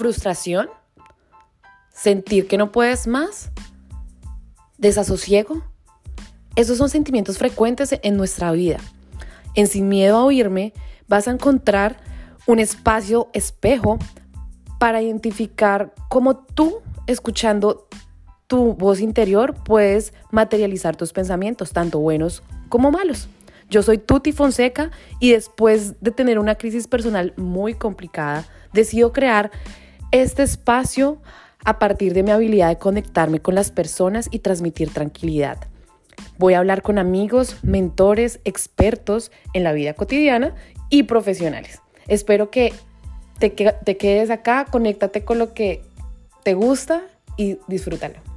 frustración, sentir que no puedes más, desasosiego. Esos son sentimientos frecuentes en nuestra vida. En Sin Miedo a Oírme vas a encontrar un espacio espejo para identificar cómo tú, escuchando tu voz interior, puedes materializar tus pensamientos, tanto buenos como malos. Yo soy Tuti Fonseca y después de tener una crisis personal muy complicada, decido crear este espacio a partir de mi habilidad de conectarme con las personas y transmitir tranquilidad. Voy a hablar con amigos, mentores, expertos en la vida cotidiana y profesionales. Espero que te, te quedes acá, conéctate con lo que te gusta y disfrútalo.